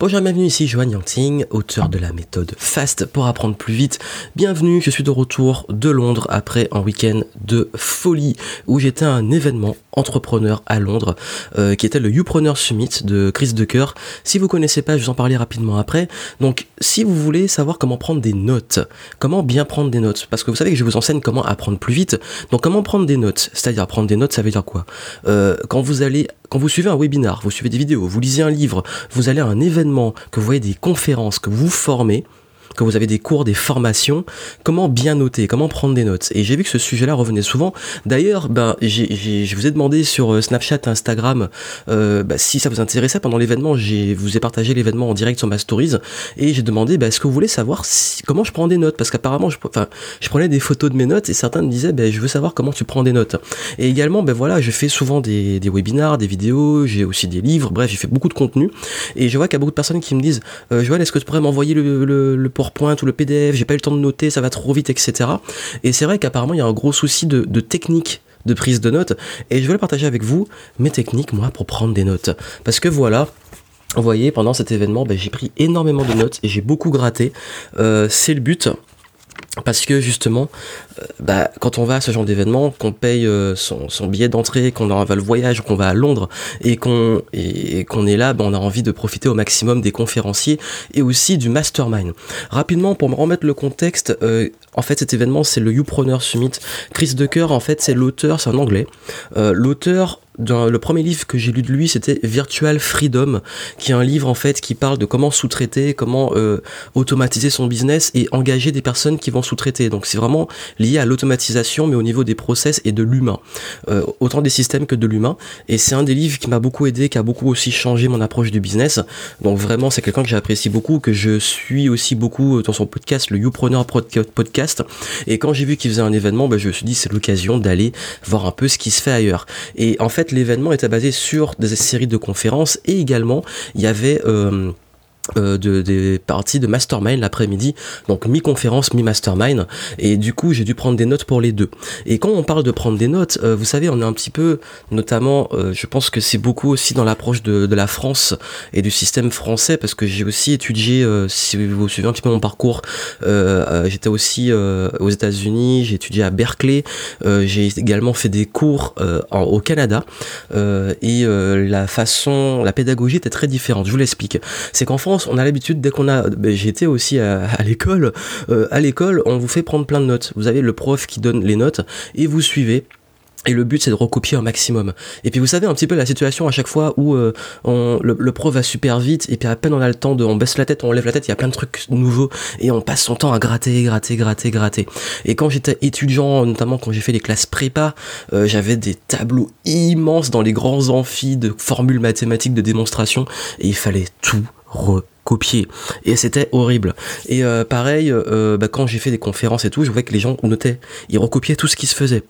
Bonjour, bienvenue ici Johan Yangting, auteur de la méthode FAST pour apprendre plus vite. Bienvenue, je suis de retour de Londres après un week-end de folie où j'étais à un événement entrepreneur à Londres euh, qui était le Youpreneur Summit de Chris Decker. Si vous connaissez pas, je vous en parler rapidement après. Donc, si vous voulez savoir comment prendre des notes, comment bien prendre des notes, parce que vous savez que je vous enseigne comment apprendre plus vite. Donc, comment prendre des notes C'est-à-dire prendre des notes, ça veut dire quoi? Euh, Quand vous allez quand vous suivez un webinar, vous suivez des vidéos, vous lisez un livre, vous allez à un événement, que vous voyez des conférences, que vous vous formez, quand vous avez des cours, des formations, comment bien noter, comment prendre des notes. Et j'ai vu que ce sujet-là revenait souvent. D'ailleurs, ben, je vous ai demandé sur euh, Snapchat, Instagram, euh, bah, si ça vous intéressait pendant l'événement, je vous ai partagé l'événement en direct sur ma stories et j'ai demandé, bah, est-ce que vous voulez savoir comment je prends des notes? Parce qu'apparemment, je, je prenais des photos de mes notes et certains me disaient, bah, je veux savoir comment tu prends des notes. Et également, ben voilà, je fais souvent des, des webinars, des vidéos, j'ai aussi des livres, bref, j'ai fait beaucoup de contenu. Et je vois qu'il y a beaucoup de personnes qui me disent, euh, Joël, est-ce que tu pourrais m'envoyer le, le, le PowerPoint ou le PDF, j'ai pas eu le temps de noter, ça va trop vite, etc. Et c'est vrai qu'apparemment il y a un gros souci de, technique de prise de notes et je voulais partager avec vous mes techniques moi pour prendre des notes parce que voilà vous voyez, pendant cet événement, ben, j'ai pris énormément de notes et j'ai beaucoup gratté. Euh, c'est le but. Parce que justement, bah, quand on va à ce genre d'événement, qu'on paye euh, son, billet d'entrée, qu'on va le voyage, qu'on va à Londres et qu'on est là, bah, on a envie de profiter au maximum des conférenciers et aussi du mastermind. Rapidement, pour me remettre le contexte, euh, en fait, cet événement, c'est le Youpreneur Summit. Chris Ducker, en fait, c'est l'auteur, c'est un anglais. l'auteur le premier livre que j'ai lu de lui, c'était Virtual Freedom, qui est un livre en fait qui parle de comment sous-traiter, comment euh, automatiser son business et engager des personnes qui vont sous-traiter. Donc c'est vraiment à l'automatisation, mais au niveau des process et de l'humain, euh, autant des systèmes que de l'humain. Et c'est un des livres qui m'a beaucoup aidé, qui a beaucoup aussi changé mon approche du business. Donc vraiment, c'est quelqu'un que j'apprécie beaucoup, que je suis aussi beaucoup dans son podcast, le Youpreneur Podcast. Et quand j'ai vu qu'il faisait un événement, ben, je me suis dit c'est l'occasion d'aller voir un peu ce qui se fait ailleurs. Et en fait, l'événement était basé sur des séries de conférences et également il y avait euh, euh, de, des parties de mastermind l'après-midi, donc mi-conférence, mi-mastermind, et du coup j'ai dû prendre des notes pour les deux. Et quand on parle de prendre des notes, euh, vous savez, on est un petit peu, notamment, euh, je pense que c'est beaucoup aussi dans l'approche de, de, la France et du système français, parce que j'ai aussi étudié, si vous suivez un petit peu mon parcours, j'étais aussi aux États-Unis, j'ai étudié à Berkeley, j'ai également fait des cours au Canada, et la façon, la pédagogie était très différente. Je vous l'explique. C'est qu'en France on a l'habitude, dès qu'on a. Ben, j'étais aussi à, l'école. Euh, à l'école, on vous fait prendre plein de notes. Vous avez le prof qui donne les notes et vous suivez. Et le but c'est de recopier un maximum. Et puis vous savez un petit peu la situation à chaque fois où euh, le, prof va super vite et puis à peine on a le temps de, on baisse la tête, on lève la tête, il y a plein de trucs nouveaux et on passe son temps à gratter, gratter, gratter, gratter. Et quand j'étais étudiant, notamment quand j'ai fait les classes prépa, euh, j'avais des tableaux immenses dans les grands amphis de formules mathématiques de démonstration et il fallait tout recopier. Et c'était horrible. Et euh, pareil euh, bah, quand j'ai fait des conférences et tout je voyais que les gens notaient. Ils recopiaient tout ce qui se faisait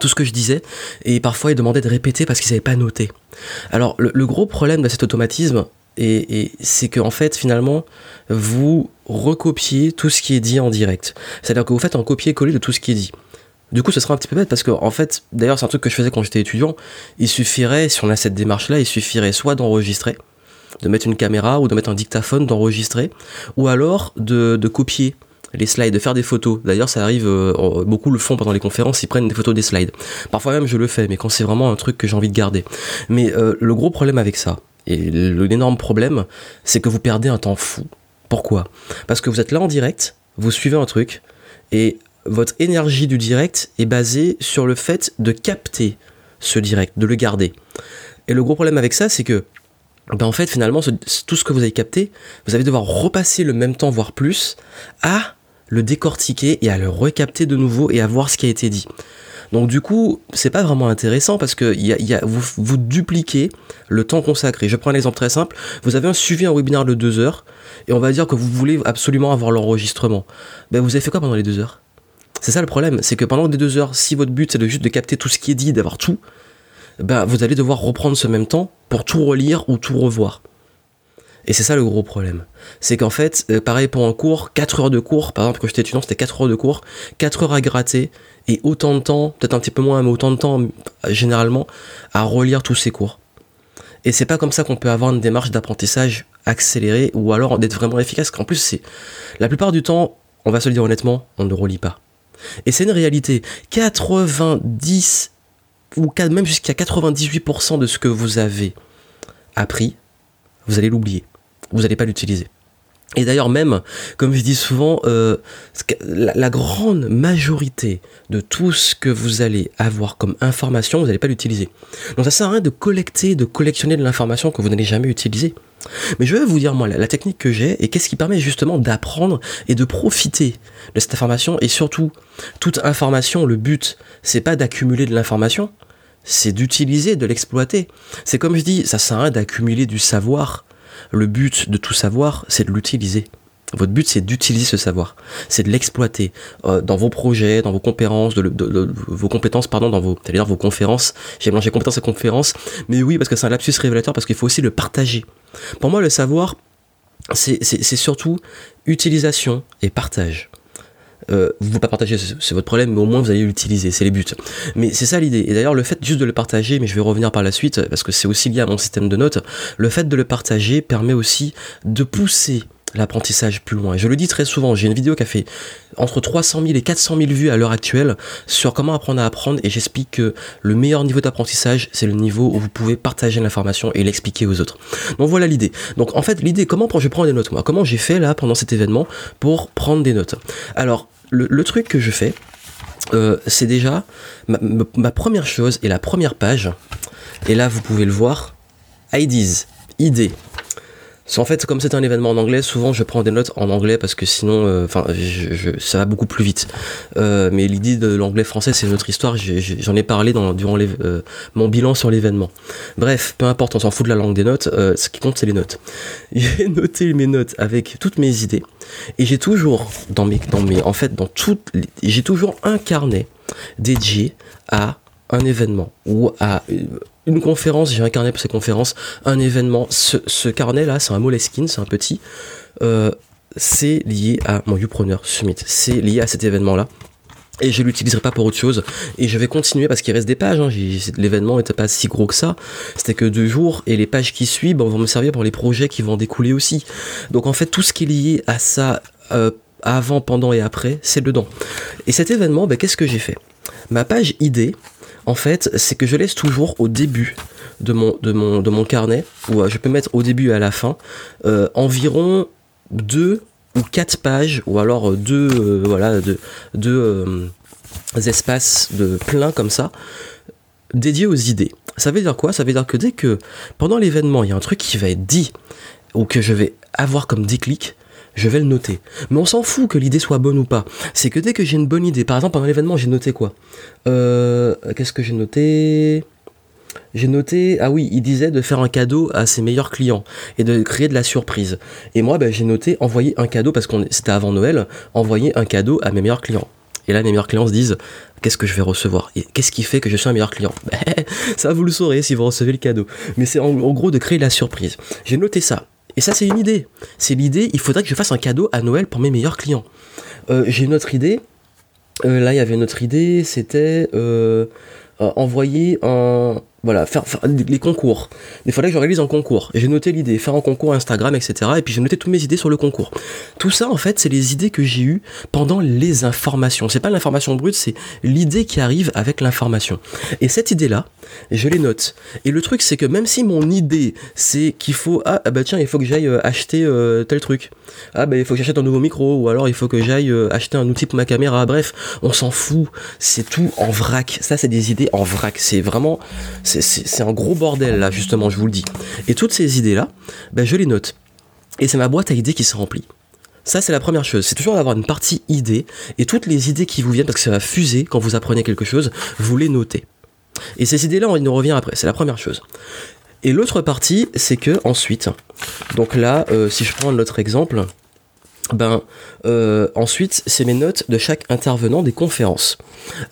tout ce que je disais. Et parfois ils demandaient de répéter parce qu'ils n'avaient pas noté. Alors le, gros problème de cet automatisme et, c'est que en fait finalement vous recopiez tout ce qui est dit en direct. C'est à dire que vous faites un copier-coller de tout ce qui est dit. Du coup, ce sera un petit peu bête parce que, en fait, d'ailleurs, c'est un truc que je faisais quand j'étais étudiant. Il suffirait, si on a cette démarche-là, il suffirait soit d'enregistrer, de mettre une caméra ou de mettre un dictaphone, d'enregistrer, ou alors de, copier les slides, de faire des photos. D'ailleurs, ça arrive, euh, beaucoup le font pendant les conférences, ils prennent des photos des slides. Parfois même, je le fais, mais quand c'est vraiment un truc que j'ai envie de garder. Mais euh, le gros problème avec ça, et l'énorme problème, c'est que vous perdez un temps fou. Pourquoi? Parce que vous êtes là en direct, vous suivez un truc, et votre énergie du direct est basée sur le fait de capter ce direct, de le garder. Et le gros problème avec ça, c'est que ben en fait finalement tout ce que vous avez capté, vous allez devoir repasser le même temps, voire plus, à le décortiquer et à le recapter de nouveau et à voir ce qui a été dit. Donc du coup, c'est pas vraiment intéressant parce que vous, dupliquez le temps consacré. Je prends un exemple très simple. Vous avez un suivi un webinaire de deux heures et on va dire que vous voulez absolument avoir l'enregistrement. Ben vous avez fait quoi pendant les deux heures? C'est ça le problème, c'est que pendant les deux heures, si votre but c'est juste de capter tout ce qui est dit, d'avoir tout, ben vous allez devoir reprendre ce même temps pour tout relire ou tout revoir. Et c'est ça le gros problème. C'est qu'en fait, euh, pareil pour un cours, 4 heures de cours, par exemple quand j'étais étudiant c'était 4 heures de cours, 4 heures à gratter, et autant de temps, peut-être un petit peu moins, mais autant de temps généralement, à relire tous ces cours. Et c'est pas comme ça qu'on peut avoir une démarche d'apprentissage accélérer ou alors d'être vraiment efficace. Qu'en plus, c'est la plupart du temps, on va se le dire honnêtement, on ne relit pas. Et c'est une réalité. 90 ou même jusqu'à 98% de ce que vous avez appris, vous allez l'oublier. Vous n'allez pas l'utiliser. Et d'ailleurs même, comme je dis souvent, euh, la, grande majorité de tout ce que vous allez avoir comme information, vous n'allez pas l'utiliser. Donc ça sert à rien de collecter, de collectionner de l'information que vous n'allez jamais utiliser. Mais je vais vous dire moi la, technique que j'ai et qu'est-ce qui permet justement d'apprendre et de profiter de cette information et surtout toute information. Le but c'est pas d'accumuler de l'information, c'est d'utiliser, de l'exploiter. C'est comme je dis, ça sert à rien d'accumuler du savoir le but de tout savoir, c'est de l'utiliser. Votre but, c'est d'utiliser ce savoir, c'est de l'exploiter euh, dans vos projets, dans vos conférences, vos compétences, pardon, dans vos, dire vos conférences. J'ai mélangé compétences et conférences, mais oui, parce que c'est un lapsus révélateur, parce qu'il faut aussi le partager. Pour moi, le savoir, c'est surtout utilisation et partage. Euh, vous ne pas partager, c'est votre problème, mais au moins vous allez l'utiliser, c'est les buts. Mais c'est ça l'idée. Et d'ailleurs, le fait juste de le partager, mais je vais revenir par la suite, parce que c'est aussi lié à mon système de notes, le fait de le partager permet aussi de pousser l'apprentissage plus loin. Et je le dis très souvent, j'ai une vidéo qui a fait entre 300 000 et 400 000 vues à l'heure actuelle sur comment apprendre à apprendre et j'explique que le meilleur niveau d'apprentissage, c'est le niveau où vous pouvez partager l'information et l'expliquer aux autres. Donc voilà l'idée. Donc en fait, l'idée, comment je prends des notes moi Comment j'ai fait là pendant cet événement pour prendre des notes? Alors, le, truc que je fais, euh, c'est déjà ma, première chose et la première page. Et là, vous pouvez le voir. IDs, idées. En fait, comme c'est un événement en anglais, souvent je prends des notes en anglais parce que sinon, euh, enfin, ça va beaucoup plus vite. Euh, mais l'idée de l'anglais-français, c'est une autre histoire. J'en ai, parlé dans, durant euh, mon bilan sur l'événement. Bref, peu importe, on s'en fout de la langue des notes. ce qui compte, c'est les notes. J'ai noté mes notes avec toutes mes idées et j'ai toujours dans mes, dans mes, en fait, dans toutes, j'ai toujours un carnet dédié à un événement ou à une conférence, j'ai un carnet pour ces conférences, un événement. Ce, carnet-là, c'est un Moleskine, c'est un petit. Euh, c'est lié à mon Upreneur Summit. C'est lié à cet événement-là. Et je l'utiliserai pas pour autre chose. Et je vais continuer parce qu'il reste des pages. Hein. L'événement n'était pas si gros que ça. C'était que deux jours. Et les pages qui suivent vont me servir pour les projets qui vont découler aussi. Donc en fait, tout ce qui est lié à ça, euh, avant, pendant et après, c'est dedans. Et cet événement, ben, qu'est-ce que j'ai fait? Ma page idée, en fait, c'est que je laisse toujours au début de mon, carnet, ou euh, je peux mettre au début et à la fin, euh, environ deux ou quatre pages, ou alors euh, deux, voilà, deux, espaces de plein comme ça, dédiés aux idées. Ça veut dire quoi? Ça veut dire que dès que pendant l'événement, il y a un truc qui va être dit, ou que je vais avoir comme déclic, je vais le noter. Mais on s'en fout que l'idée soit bonne ou pas. C'est que dès que j'ai une bonne idée, par exemple pendant l'événement, j'ai noté quoi euh, Qu'est-ce que j'ai noté j'ai noté, ah oui, il disait de faire un cadeau à ses meilleurs clients et de créer de la surprise. Et moi, ben, j'ai noté envoyer un cadeau, parce que c'était avant Noël, envoyer un cadeau à mes meilleurs clients. Et là, mes meilleurs clients se disent, qu'est-ce que je vais recevoir Et qu'est-ce qui fait que je suis un meilleur client Ça, vous le saurez si vous recevez le cadeau. Mais c'est en, en gros de créer la surprise. J'ai noté ça. Et ça, c'est une idée. C'est l'idée, il faudrait que je fasse un cadeau à Noël pour mes meilleurs clients. Euh, j'ai une autre idée. Euh, là, il y avait une autre idée, c'était euh, envoyer un, voilà, faire, les concours. Il fallait que je réalise un concours. J'ai noté l'idée, faire un concours Instagram, etc. Et puis j'ai noté toutes mes idées sur le concours. Tout ça, en fait, c'est les idées que j'ai eues pendant les informations. C'est pas l'information brute, c'est l'idée qui arrive avec l'information. Et cette idée-là, je les note. Et le truc, c'est que même si mon idée, c'est qu'il faut, ah, ah, bah tiens, il faut que j'aille euh, acheter euh, tel truc. Ah bah il faut que j'achète un nouveau micro, ou alors il faut que j'aille euh, acheter un outil pour ma caméra. Bref, on s'en fout. C'est tout en vrac. Ça, c'est des idées en vrac. C'est vraiment, un gros bordel là, justement, je vous le dis. Et toutes ces idées-là, ben, je les note. Et c'est ma boîte à idées qui se remplit. Ça, c'est la première chose. C'est toujours d'avoir une partie idée. Et toutes les idées qui vous viennent, parce que ça va fuser quand vous apprenez quelque chose, vous les notez. Et ces idées-là, on y revient après. C'est la première chose. Et l'autre partie, c'est que ensuite, donc là, euh, si je prends notre exemple, ben euh, ensuite c'est mes notes de chaque intervenant des conférences.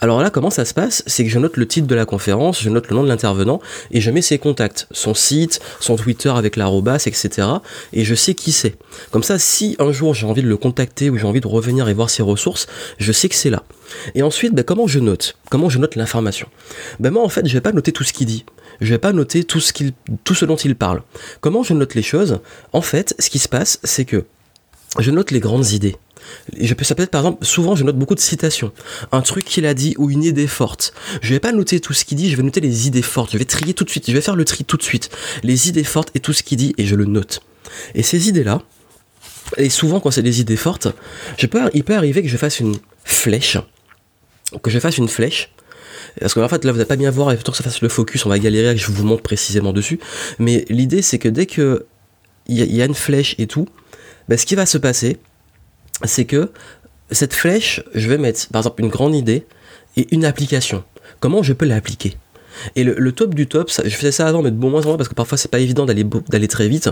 Alors là comment ça se passe? C'est que je note le titre de la conférence, je note le nom de l'intervenant et je mets ses contacts, son site, son Twitter avec l'arrobas, etc. Et je sais qui c'est. Comme ça si un jour j'ai envie de le contacter ou j'ai envie de revenir et voir ses ressources, je sais que c'est là. Et ensuite ben, comment je note? Comment je note l'information? Ben moi en fait je vais pas noter tout ce qu'il dit je vais pas noter tout ce, tout ce dont il parle. Comment je note les choses? En fait, ce qui se passe, c'est que je note les grandes idées. Je peux, ça peut être par exemple, souvent je note beaucoup de citations. Un truc qu'il a dit ou une idée forte. Je vais pas noter tout ce qu'il dit, je vais noter les idées fortes. Je vais trier tout de suite, je vais faire le tri tout de suite. Les idées fortes et tout ce qu'il dit et je le note. Et ces idées-là, et souvent quand c'est des idées fortes, je peux, il peut arriver que je fasse une flèche. Que je fasse une flèche parce qu'en fait, là, vous n'allez pas bien voir, il faut que ça fasse le focus, on va galérer, que je vous montre précisément dessus. Mais l'idée, c'est que dès que il y, a une flèche et tout, ben, ce qui va se passer, c'est que cette flèche, je vais mettre, par exemple, une grande idée et une application. Comment je peux l'appliquer? Et le, top du top, je faisais ça avant, mais de bon moins en moins parce que parfois c'est pas évident d'aller d'aller très vite.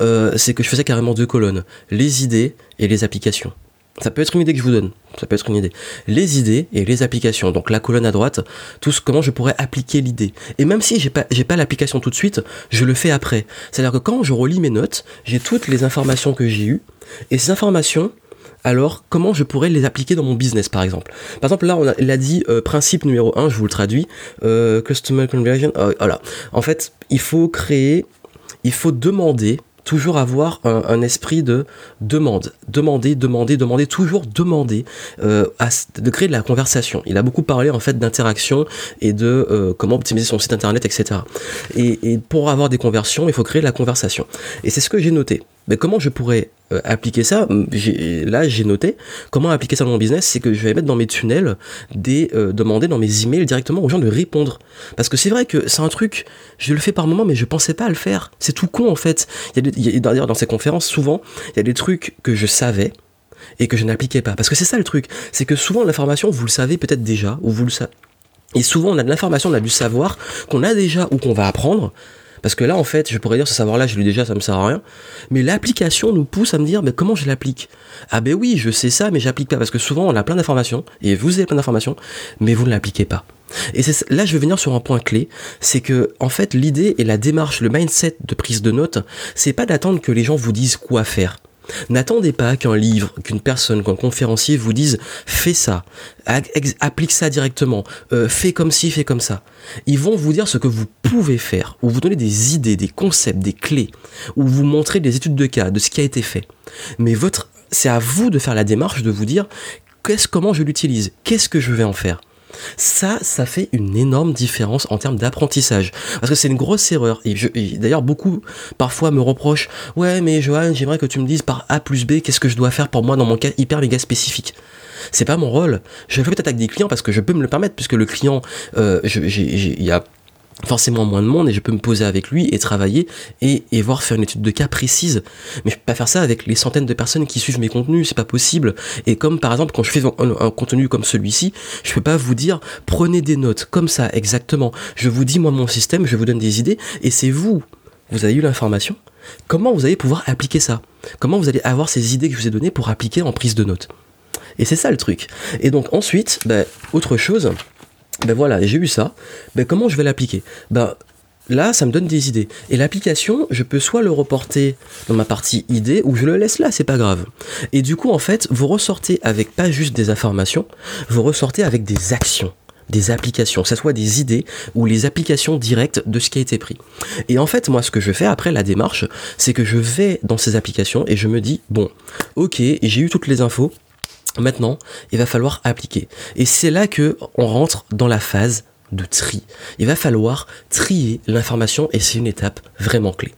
Euh, c'est que je faisais carrément deux colonnes les idées et les applications. Ça peut être une idée que je vous donne. Ça peut être une idée. Les idées et les applications. Donc la colonne à droite, tout ce, comment je pourrais appliquer l'idée. Et même si j'ai pas, j'ai pas l'application tout de suite, je le fais après. C'est-à-dire que quand je relis mes notes, j'ai toutes les informations que j'ai eues. Et ces informations, alors comment je pourrais les appliquer dans mon business par exemple? Par exemple là on a, dit euh, principe numéro 1, je vous le traduis, euh, customer conversion, euh, voilà. En fait, il faut créer, il faut demander toujours avoir un, esprit de demande, demander, demander, demander, toujours demander, euh, de créer de la conversation. Il a beaucoup parlé en fait d'interaction et de euh, comment optimiser son site internet, etc. Et, et, pour avoir des conversions, il faut créer de la conversation. Et c'est ce que j'ai noté. Mais comment je pourrais euh, appliquer ça? Là, j'ai noté comment appliquer ça dans mon business, c'est que je vais mettre dans mes tunnels des euh, demander dans mes emails directement aux gens de répondre. Parce que c'est vrai que c'est un truc, je le fais par moment, mais je pensais pas à le faire. C'est tout con en fait. D'ailleurs dans ces conférences, souvent, il y a des trucs que je savais et que je n'appliquais pas. Parce que c'est ça le truc, c'est que souvent l'information, vous le savez peut-être déjà, ou vous le savez. Et souvent, on a de l'information, on a du savoir qu'on a déjà ou qu'on va apprendre, parce que là, en fait, je pourrais dire ce savoir-là, je l'ai déjà, ça me sert à rien. Mais l'application nous pousse à me dire, mais comment je l'applique? Ah ben oui, je sais ça, mais j'applique pas. Parce que souvent, on a plein d'informations, et vous avez plein d'informations, mais vous ne l'appliquez pas. Et là, je vais venir sur un point clé, c'est que, en fait, l'idée et la démarche, le mindset de prise de notes, c'est pas d'attendre que les gens vous disent quoi faire. N'attendez pas qu'un livre, qu'une personne, qu'un conférencier vous dise fais ça, applique ça directement, euh, fais comme ci, fais comme ça. Ils vont vous dire ce que vous pouvez faire, ou vous donner des idées, des concepts, des clés, ou vous montrer des études de cas, de ce qui a été fait. Mais votre, c'est à vous de faire la démarche de vous dire comment je l'utilise, qu'est-ce que je vais en faire. Ça, ça fait une énorme différence en termes d'apprentissage. Parce que c'est une grosse erreur. Et, d'ailleurs, beaucoup parfois me reprochent Ouais, mais Johan, j'aimerais que tu me dises par A plus B, qu'est-ce que je dois faire pour moi dans mon cas hyper méga spécifique. C'est pas mon rôle. Je fais peut-être avec des clients parce que je peux me le permettre, puisque le client, euh, il y a forcément moins de monde et je peux me poser avec lui et travailler et, et voir faire une étude de cas précise. Mais je peux pas faire ça avec les centaines de personnes qui suivent mes contenus, c'est pas possible. Et comme par exemple quand je fais un, contenu comme celui-ci, je peux pas vous dire prenez des notes comme ça exactement. Je vous dis moi mon système, je vous donne des idées et c'est vous. Vous avez eu l'information. Comment vous allez pouvoir appliquer ça? Comment vous allez avoir ces idées que je vous ai données pour appliquer en prise de notes? Et c'est ça le truc. Et donc ensuite, bah, autre chose, ben voilà, j'ai eu ça. Ben comment je vais l'appliquer? Ben là, ça me donne des idées. Et l'application, je peux soit le reporter dans ma partie idée, ou je le laisse là, c'est pas grave. Et du coup, en fait, vous ressortez avec pas juste des informations, vous ressortez avec des actions des applications, que soit des idées ou les applications directes de ce qui a été pris. Et en fait, moi, ce que je fais après la démarche, c'est que je vais dans ces applications et je me dis, bon, ok, j'ai eu toutes les infos, Maintenant, il va falloir appliquer. Et c'est là que on rentre dans la phase de tri. Il va falloir trier l'information et c'est une étape vraiment clé.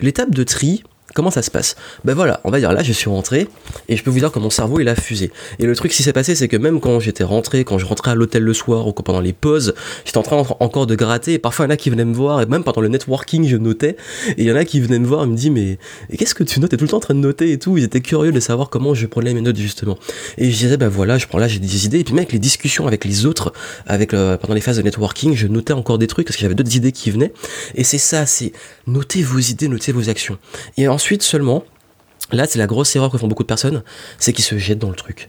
L'étape de tri, Comment ça se passe? Ben voilà, on va dire là, je suis rentré et je peux vous dire que mon cerveau il a fusé. Et le truc qui s'est passé, c'est que même quand j'étais rentré, quand je rentrais à l'hôtel le soir ou pendant les pauses, j'étais en train encore de gratter. Et parfois il y en a qui venaient me voir et même pendant le networking, je notais. Et il y en a qui venaient me voir et me disent mais qu'est-ce que tu notes? T'es tout le temps en train de noter et tout. Ils étaient curieux de savoir comment je prenais mes notes justement. Et je disais ben voilà, je prends là, j'ai des idées. Et puis même avec les discussions avec les autres, avec pendant les phases de networking, je notais encore des trucs parce que j'avais d'autres idées qui venaient. Et c'est ça, c'est noter vos idées, noter vos actions. Et ensuite Ensuite seulement, là c'est la grosse erreur que font beaucoup de personnes, c'est qu'ils se jettent dans le truc.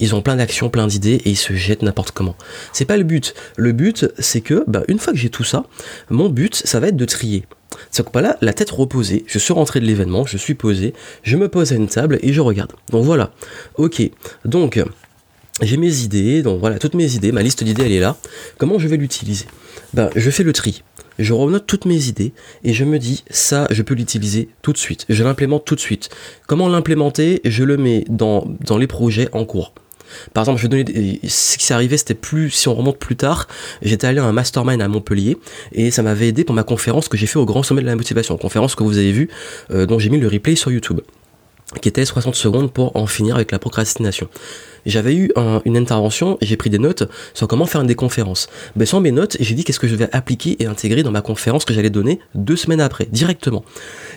Ils ont plein d'actions, plein d'idées et ils se jettent n'importe comment. C'est pas le but. Le but, c'est que, bah, une fois que j'ai tout ça, mon but, ça va être de trier. C'est que là, la tête reposée, je suis rentré de l'événement, je suis posé, je me pose à une table et je regarde. Donc voilà. Ok. Donc, j'ai mes idées, donc voilà, toutes mes idées, ma liste d'idées elle est là. Comment je vais l'utiliser? Ben, je fais le tri. Je renote toutes mes idées et je me dis ça, je peux l'utiliser tout de suite. Je l'implémente tout de suite. Comment l'implémenter? Je le mets dans, dans les projets en cours. Par exemple, je vais donner ce qui s'est arrivé, c'était plus si on remonte plus tard, j'étais allé à un mastermind à Montpellier et ça m'avait aidé pour ma conférence que j'ai fait au Grand Sommet de la Motivation, conférence que vous avez vue, euh, dont j'ai mis le replay sur YouTube, qui était 60 secondes pour en finir avec la procrastination j'avais eu une intervention, j'ai pris des notes sur comment faire une conférences. Ben, sans mes notes, j'ai dit qu'est-ce que je vais appliquer et intégrer dans ma conférence que j'allais donner deux semaines après, directement.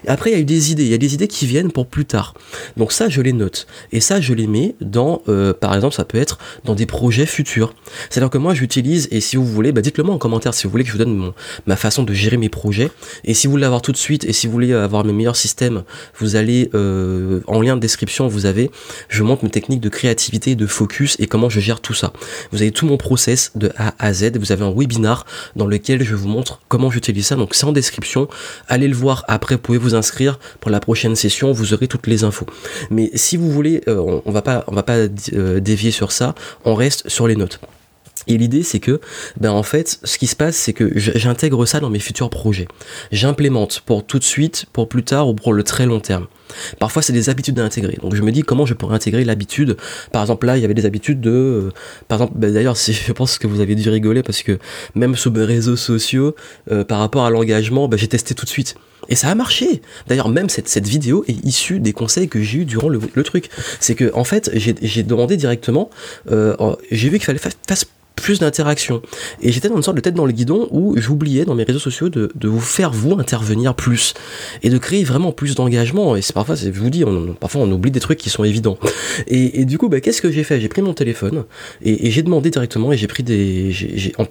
Après, il y a eu des idées, il y a des idées qui viennent pour plus tard. Donc ça, je les note. Et ça, je les mets dans, euh, par exemple, ça peut être dans des projets futurs. C'est-à-dire que moi, j'utilise, et si vous voulez, bah, dites-le moi en commentaire si vous voulez que je vous donne ma façon de gérer mes projets. Et si vous voulez l'avoir tout de suite, et si vous voulez avoir mes meilleurs systèmes, vous allez, euh, en lien de description, vous avez, je montre mes techniques de créativité de focus et comment je gère tout ça. Vous avez tout mon process de A à Z. Vous avez un webinar dans lequel je vous montre comment j'utilise ça. Donc c'est en description. Allez le voir après. Vous pouvez vous inscrire pour la prochaine session. Vous aurez toutes les infos. Mais si vous voulez, euh, on, va pas, on va pas euh, dévier sur ça. On reste sur les notes. Et l'idée, c'est que, ben en fait, ce qui se passe, c'est que j'intègre ça dans mes futurs projets. J'implémente pour tout de suite, pour plus tard ou pour le très long terme. Parfois, c'est des habitudes à intégrer. Donc, je me dis comment je pourrais intégrer l'habitude? Par exemple, là, il y avait des habitudes de. Euh, par exemple, ben, d'ailleurs, je pense que vous avez dû rigoler parce que même sur mes réseaux sociaux, euh, par rapport à l'engagement, ben, j'ai testé tout de suite. Et ça a marché. D'ailleurs, même cette, cette vidéo est issue des conseils que j'ai eu durant le, truc. C'est que, en fait, j'ai demandé directement, euh, j'ai vu qu'il fallait faire plus d'interaction. Et j'étais dans une sorte de tête dans le guidon où j'oubliais dans mes réseaux sociaux de, vous faire vous intervenir plus et de créer vraiment plus d'engagement. Et c'est parfois, je vous dis, parfois on oublie des trucs qui sont évidents. Et, du coup, bah, qu'est-ce que j'ai fait? J'ai pris mon téléphone et, j'ai demandé directement et j'ai pris des,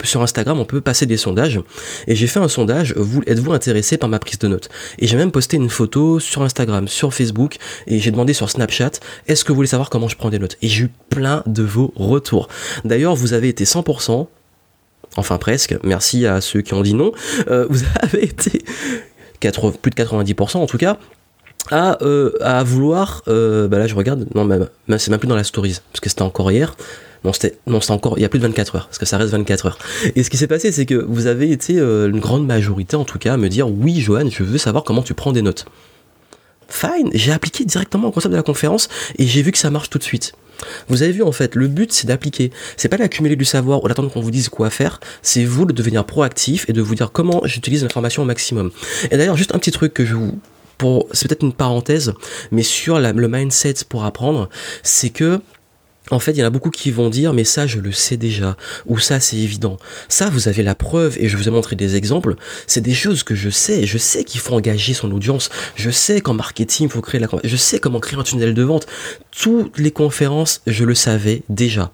sur Instagram, on peut passer des sondages et j'ai fait un sondage. Vous êtes-vous intéressé par ma prise de notes? Et j'ai même posté une photo sur Instagram, sur Facebook et j'ai demandé sur Snapchat est-ce que vous voulez savoir comment je prends des notes? Et j'ai eu plein de vos retours. D'ailleurs, vous avez été 100%, enfin presque, merci à ceux qui ont dit non, euh, vous avez été plus de 90% en tout cas, à, euh, vouloir, euh, bah là je regarde, non mais, c'est même plus dans la stories, parce que c'était encore hier, non c'était non c'était encore il y a plus de 24 heures parce que ça reste 24 heures. Et ce qui s'est passé c'est que vous avez été une grande majorité en tout cas à me dire oui Johan je veux savoir comment tu prends des notes fine j'ai appliqué directement au concept de la conférence et j'ai vu que ça marche tout de suite vous avez vu en fait, le but c'est d'appliquer. C'est pas d'accumuler du savoir ou d'attendre qu'on vous dise quoi faire, c'est vous de devenir proactif et de vous dire comment j'utilise l'information au maximum. Et d'ailleurs, juste un petit truc que je vous c'est peut-être une parenthèse, mais sur le mindset pour apprendre, c'est que en fait, il y en a beaucoup qui vont dire, mais ça, je le sais déjà, ou ça, c'est évident. Ça, vous avez la preuve, et je vous ai montré des exemples. C'est des choses que je sais. Je sais qu'il faut engager son audience. Je sais qu'en marketing, il faut créer la, je sais comment créer un tunnel de vente. Toutes les conférences, je le savais déjà.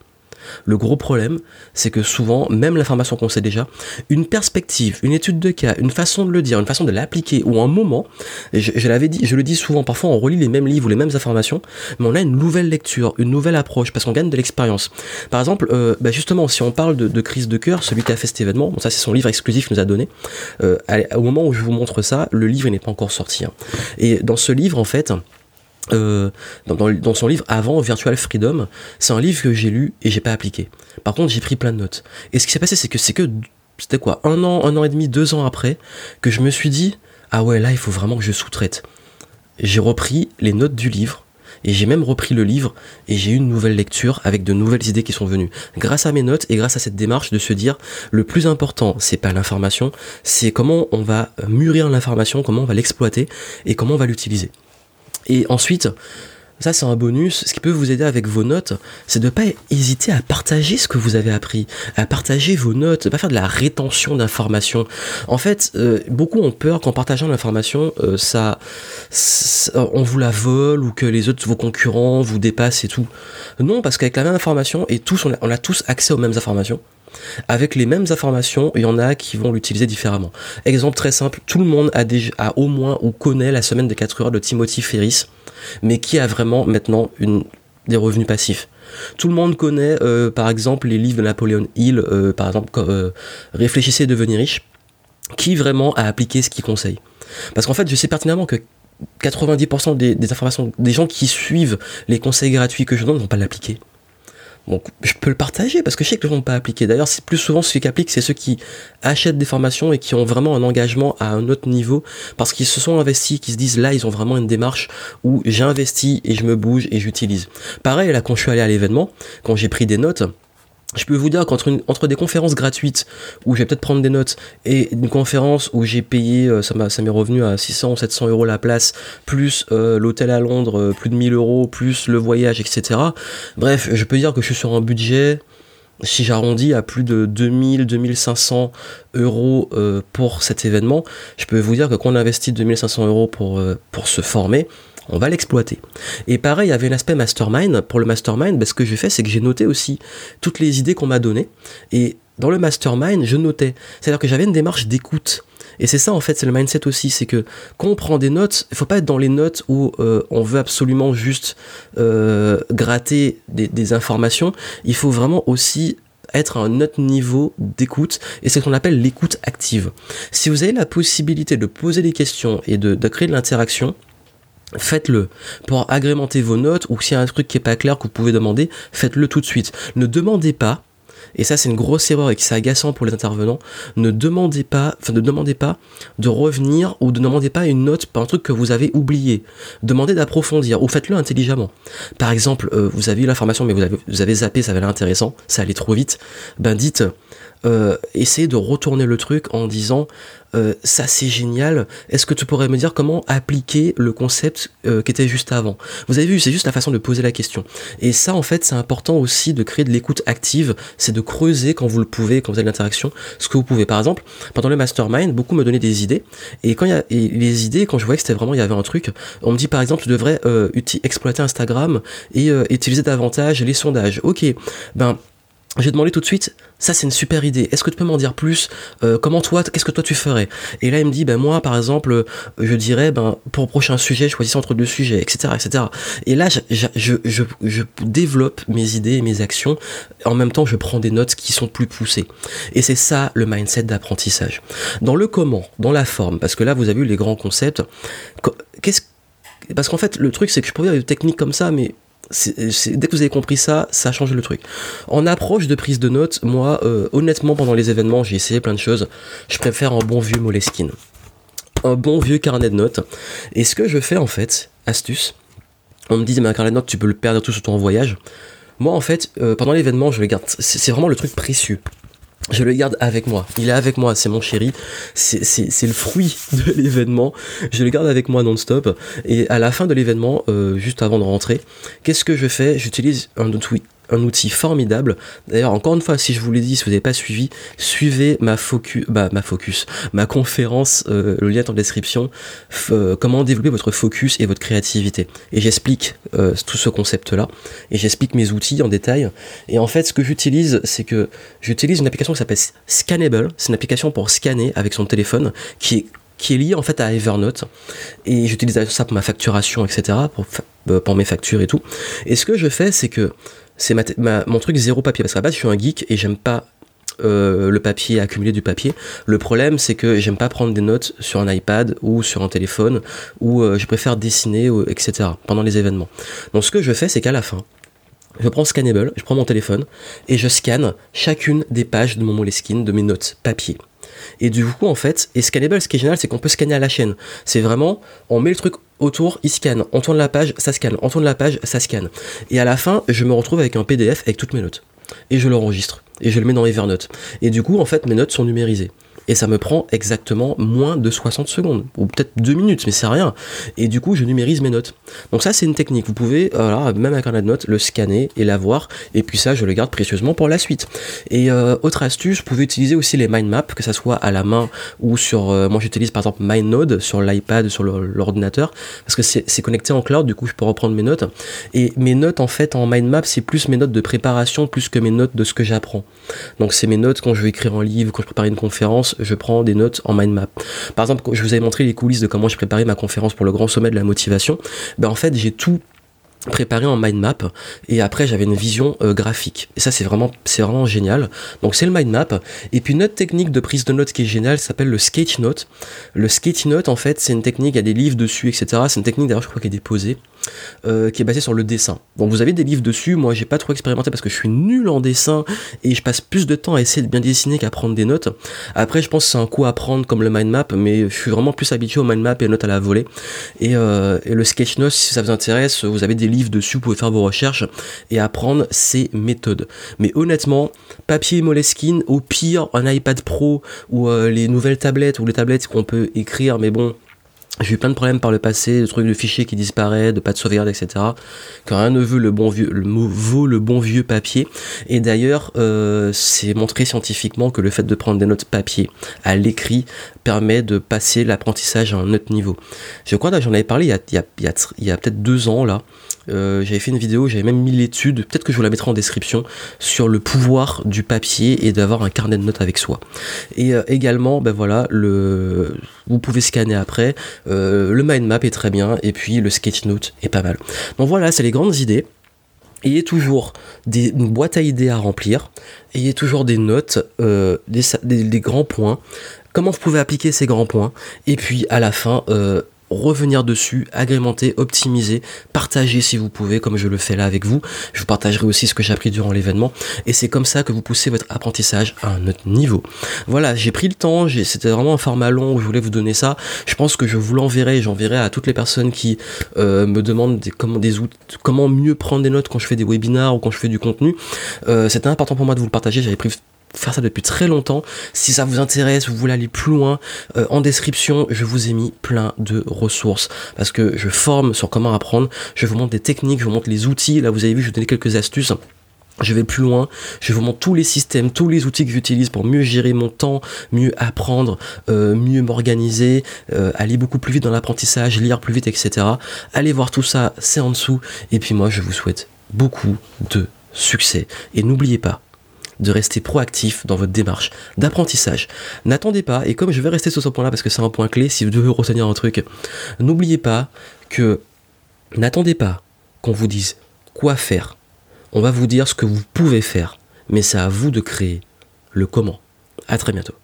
Le gros problème, c'est que souvent, même l'information qu'on sait déjà, une perspective, une étude de cas, une façon de le dire, une façon de l'appliquer, ou un moment, je, l'avais dit, je le dis souvent, parfois on relit les mêmes livres ou les mêmes informations, mais on a une nouvelle lecture, une nouvelle approche, parce qu'on gagne de l'expérience. Par exemple, euh, bah justement, si on parle de, crise de cœur, celui qui a fait cet événement, ça c'est son livre exclusif qu'il nous a donné, euh, au moment où je vous montre ça, le livre n'est pas encore sorti. Hein. Et dans ce livre, en fait, euh, dans, son livre avant Virtual Freedom, c'est un livre que j'ai lu et j'ai pas appliqué. Par contre, j'ai pris plein de notes. Et ce qui s'est passé, c'est que c'est que c'était quoi, un an, un an et demi, deux ans après, que je me suis dit ah ouais là il faut vraiment que je sous-traite. J'ai repris les notes du livre et j'ai même repris le livre et j'ai eu une nouvelle lecture avec de nouvelles idées qui sont venues. Grâce à mes notes et grâce à cette démarche de se dire le plus important c'est pas l'information, c'est comment on va mûrir l'information, comment on va l'exploiter et comment on va l'utiliser. Et ensuite, ça c'est un bonus, ce qui peut vous aider avec vos notes, c'est de ne pas hésiter à partager ce que vous avez appris, à partager vos notes, de pas faire de la rétention d'informations. En fait, euh, beaucoup ont peur qu'en partageant l'information, euh, ça, on vous la vole ou que les autres, vos concurrents, vous dépassent et tout. Non, parce qu'avec la même information, et tous, on a, on a tous accès aux mêmes informations, avec les mêmes informations, il y en a qui vont l'utiliser différemment. Exemple très simple, tout le monde a, déjà, au moins ou connaît la semaine de 4 heures de Timothy Ferris, mais qui a vraiment maintenant des revenus passifs. Tout le monde connaît euh, par exemple les livres de Napoléon Hill, euh, par exemple euh, Réfléchissez et devenez riche, qui vraiment a appliqué ce qu'il conseille. Parce qu'en fait, je sais pertinemment que 90% des, des, informations, des gens qui suivent les conseils gratuits que je donne ne vont pas l'appliquer. Donc, je peux le partager parce que je sais que les gens n'ont pas appliqué. D'ailleurs, c'est plus souvent ceux qui appliquent, c'est ceux qui achètent des formations et qui ont vraiment un engagement à un autre niveau parce qu'ils se sont investis, qui se disent là, ils ont vraiment une démarche où j'ai investi et je me bouge et j'utilise. Pareil, là, quand je suis allé à l'événement, quand j'ai pris des notes, je peux vous dire qu'entre entre des conférences gratuites où je vais peut-être prendre des notes et une conférence où j'ai payé, euh, ça m'est revenu à 600 ou 700 euros la place, plus euh, l'hôtel à Londres, euh, plus de 1000 euros, plus le voyage, etc. Bref, je peux dire que je suis sur un budget, si j'arrondis à plus de 2000, 2500 euros pour cet événement. Je peux vous dire que quand on investit 2500 euros pour, pour se former, on va l'exploiter. Et pareil, il y avait l'aspect mastermind. Pour le mastermind, ben, ce que j'ai fait, c'est que j'ai noté aussi toutes les idées qu'on m'a données. Et dans le mastermind, je notais. C'est-à-dire que j'avais une démarche d'écoute. Et c'est ça en fait, c'est le mindset aussi, c'est que quand on prend des notes, il faut pas être dans les notes où euh, on veut absolument juste euh, gratter des, informations. Il faut vraiment aussi être à un autre niveau d'écoute et c'est ce qu'on appelle l'écoute active. Si vous avez la possibilité de poser des questions et de créer de l'interaction, faites-le. Pour agrémenter vos notes, ou s'il y a un truc qui est pas clair que vous pouvez demander, faites-le tout de suite. Ne demandez pas, et ça c'est une grosse erreur et qui c'est agaçant pour les intervenants, ne demandez pas, enfin ne demandez pas de revenir ou ne demandez pas une note par un truc que vous avez oublié. Demandez d'approfondir ou faites-le intelligemment. Par exemple, euh, vous avez eu l'information mais vous avez, vous avez zappé, ça avait l'air intéressant, ça allait trop vite, ben dites euh, essayez de retourner le truc en disant euh, ça c'est génial, est-ce que tu pourrais me dire comment appliquer le concept euh, qui était juste avant? Vous avez vu, c'est juste la façon de poser la question. Et ça en fait c'est important aussi de créer de l'écoute active, c'est de creuser quand vous le pouvez, quand vous avez l'interaction, ce que vous pouvez. Par exemple, pendant le mastermind, beaucoup me donnaient des idées, et quand il y a les idées, quand je voyais que c'était vraiment, il y avait un truc, on me dit par exemple tu devrais euh, exploiter Instagram et utiliser davantage les sondages. Ok, ben j'ai demandé tout de suite, ça c'est une super idée, est-ce que tu peux m'en dire plus euh, Comment toi, qu'est-ce que toi tu ferais? Et là il me dit, ben moi par exemple, euh, je dirais, ben pour prochain sujet, choisissez entre deux sujets, etc. etc. Et là je, je, je, je, développe mes idées et mes actions, en même temps je prends des notes qui sont plus poussées. Et c'est ça le mindset d'apprentissage. Dans le comment, dans la forme, parce que là vous avez eu les grands concepts, qu'est-ce parce qu'en fait, le truc, c'est que je pourrais dire des techniques comme ça, mais dès que vous avez compris ça, ça change le truc. En approche de prise de notes, moi, euh, honnêtement, pendant les événements, j'ai essayé plein de choses. Je préfère un bon vieux Moleskine. Un bon vieux carnet de notes. Et ce que je fais, en fait, astuce, on me dit, mais un carnet de notes, tu peux le perdre tout sur ton voyage. Moi, en fait, euh, pendant l'événement, je le garde. C'est vraiment le truc précieux je le garde avec moi. Il est avec moi, c'est mon chéri. C'est le fruit de l'événement. Je le garde avec moi non-stop. Et à la fin de l'événement, euh, juste avant de rentrer, qu'est-ce que je fais? J'utilise un outil, un outil formidable. D'ailleurs, encore une fois, si je vous l'ai dit, si vous n'avez pas suivi, suivez ma focus, bah, ma focus, ma conférence, euh, le lien est en description, euh, comment développer votre focus et votre créativité. Et j'explique euh, tout ce concept-là, et j'explique mes outils en détail. Et en fait, ce que j'utilise, c'est que j'utilise une application qui s'appelle Scannable. C'est une application pour scanner avec son téléphone, qui est qui lié en fait à Evernote et j'utilise ça pour ma facturation etc pour, pour mes factures et tout et ce que je fais c'est que c'est mon truc zéro papier. Parce qu'à la base, je suis un geek et j'aime pas euh, le papier, accumuler du papier. Le problème, c'est que j'aime pas prendre des notes sur un iPad ou sur un téléphone, ou euh, je préfère dessiner, etc. pendant les événements. Donc ce que je fais, c'est qu'à la fin, je prends Scannable, je prends mon téléphone et je scanne chacune des pages de mon Moleskine, de mes notes papier. Et du coup, en fait, et Scannable, ce qui est génial, c'est qu'on peut scanner à la chaîne. C'est vraiment, on met le truc autour, il scanne. On tourne la page, ça scanne. On tourne la page, ça scanne. Et à la fin, je me retrouve avec un PDF avec toutes mes notes. Et je l'enregistre. Et je le mets dans Evernote. Et du coup, en fait, mes notes sont numérisées et ça me prend exactement moins de 60 secondes, ou peut-être 2 minutes, mais c'est rien. Et du coup, je numérise mes notes. Donc ça, c'est une technique. Vous pouvez, alors, même avec un de notes, le scanner et l'avoir, et puis ça, je le garde précieusement pour la suite. Et euh, autre astuce, vous pouvez utiliser aussi les mind maps, que ça soit à la main ou sur, euh, moi j'utilise par exemple MindNode sur l'iPad, sur l'ordinateur, parce que c'est connecté en cloud, du coup je peux reprendre mes notes. Et mes notes en fait en mind map, c'est plus mes notes de préparation, plus que mes notes de ce que j'apprends. Donc c'est mes notes quand je vais écrire un livre, quand je prépare une conférence, je prends des notes en mind map. Par exemple, je vous avais montré les coulisses de comment je préparais ma conférence pour le grand sommet de la motivation. Ben, en fait, j'ai tout préparé en mind map et après j'avais une vision euh, graphique. Et ça c'est vraiment c'est vraiment génial. Donc c'est le mind map. Et puis une autre technique de prise de notes qui est géniale s'appelle le sketch note. Le sketch note en fait c'est une technique il y a des livres dessus etc c'est une technique d'ailleurs je crois qui est déposée euh, qui est basée sur le dessin. Donc vous avez des livres dessus. Moi j'ai pas trop expérimenté parce que je suis nul en dessin et je passe plus de temps à essayer de bien dessiner qu'à prendre des notes. Après je pense que c'est un coup à prendre comme le mind map mais je suis vraiment plus habitué au mind map et aux notes à la volée. Et, euh, et le sketch note si ça vous intéresse vous avez des livres dessus, vous pouvez faire vos recherches et apprendre ces méthodes. Mais honnêtement, papier Moleskine, au pire, un iPad Pro ou euh, les nouvelles tablettes ou les tablettes qu'on peut écrire, mais bon, j'ai eu plein de problèmes par le passé, de trucs de fichiers qui disparaissent, de pas de sauvegarde, etc. Quand rien ne veut le bon vieux, le vaut le bon vieux papier. Et d'ailleurs, euh, c'est montré scientifiquement que le fait de prendre des notes papier à l'écrit permet de passer l'apprentissage à un autre niveau. Je crois que j'en avais parlé il y a, peut-être deux ans là. Euh, j'avais fait une vidéo, j'avais même mis l'étude, peut-être que je vous la mettrai en description, sur le pouvoir du papier et d'avoir un carnet de notes avec soi. Et euh, également, ben voilà, vous pouvez scanner après. Euh, le mind map est très bien, et puis le sketch note est pas mal. Donc voilà, c'est les grandes idées. Ayez toujours des, une boîte à idées à remplir, ayez toujours des notes, des, grands points, comment vous pouvez appliquer ces grands points, et puis à la fin, revenir dessus, agrémenter, optimiser, partager si vous pouvez, comme je le fais là avec vous. Je vous partagerai aussi ce que j'ai appris durant l'événement. Et c'est comme ça que vous poussez votre apprentissage à un autre niveau. Voilà, j'ai pris le temps, c'était vraiment un format long où je voulais vous donner ça. Je pense que je vous l'enverrai, j'enverrai à toutes les personnes qui euh, me demandent comment mieux prendre des notes quand je fais des webinars ou quand je fais du contenu. Euh, c'était important pour moi de vous le partager, j'avais pris faire ça depuis très longtemps. Si ça vous intéresse, vous voulez aller plus loin, euh, en description, je vous ai mis plein de ressources parce que je forme sur comment apprendre. Je vous montre des techniques, je vous montre les outils. Là, vous avez vu, je vous donne quelques astuces. Je vais plus loin, je vous montre tous les systèmes, tous les outils que j'utilise pour mieux gérer mon temps, mieux apprendre, euh, mieux m'organiser, euh, aller beaucoup plus vite dans l'apprentissage, lire plus vite, etc. Allez voir tout ça, c'est en dessous. Et puis moi, je vous souhaite beaucoup de succès. Et n'oubliez pas, de rester proactif dans votre démarche d'apprentissage. N'attendez pas, et comme je vais rester sur ce point-là parce que c'est un point clé, si vous devez retenir un truc, n'oubliez pas que n'attendez pas qu'on vous dise quoi faire. On va vous dire ce que vous pouvez faire, mais c'est à vous de créer le comment. À très bientôt.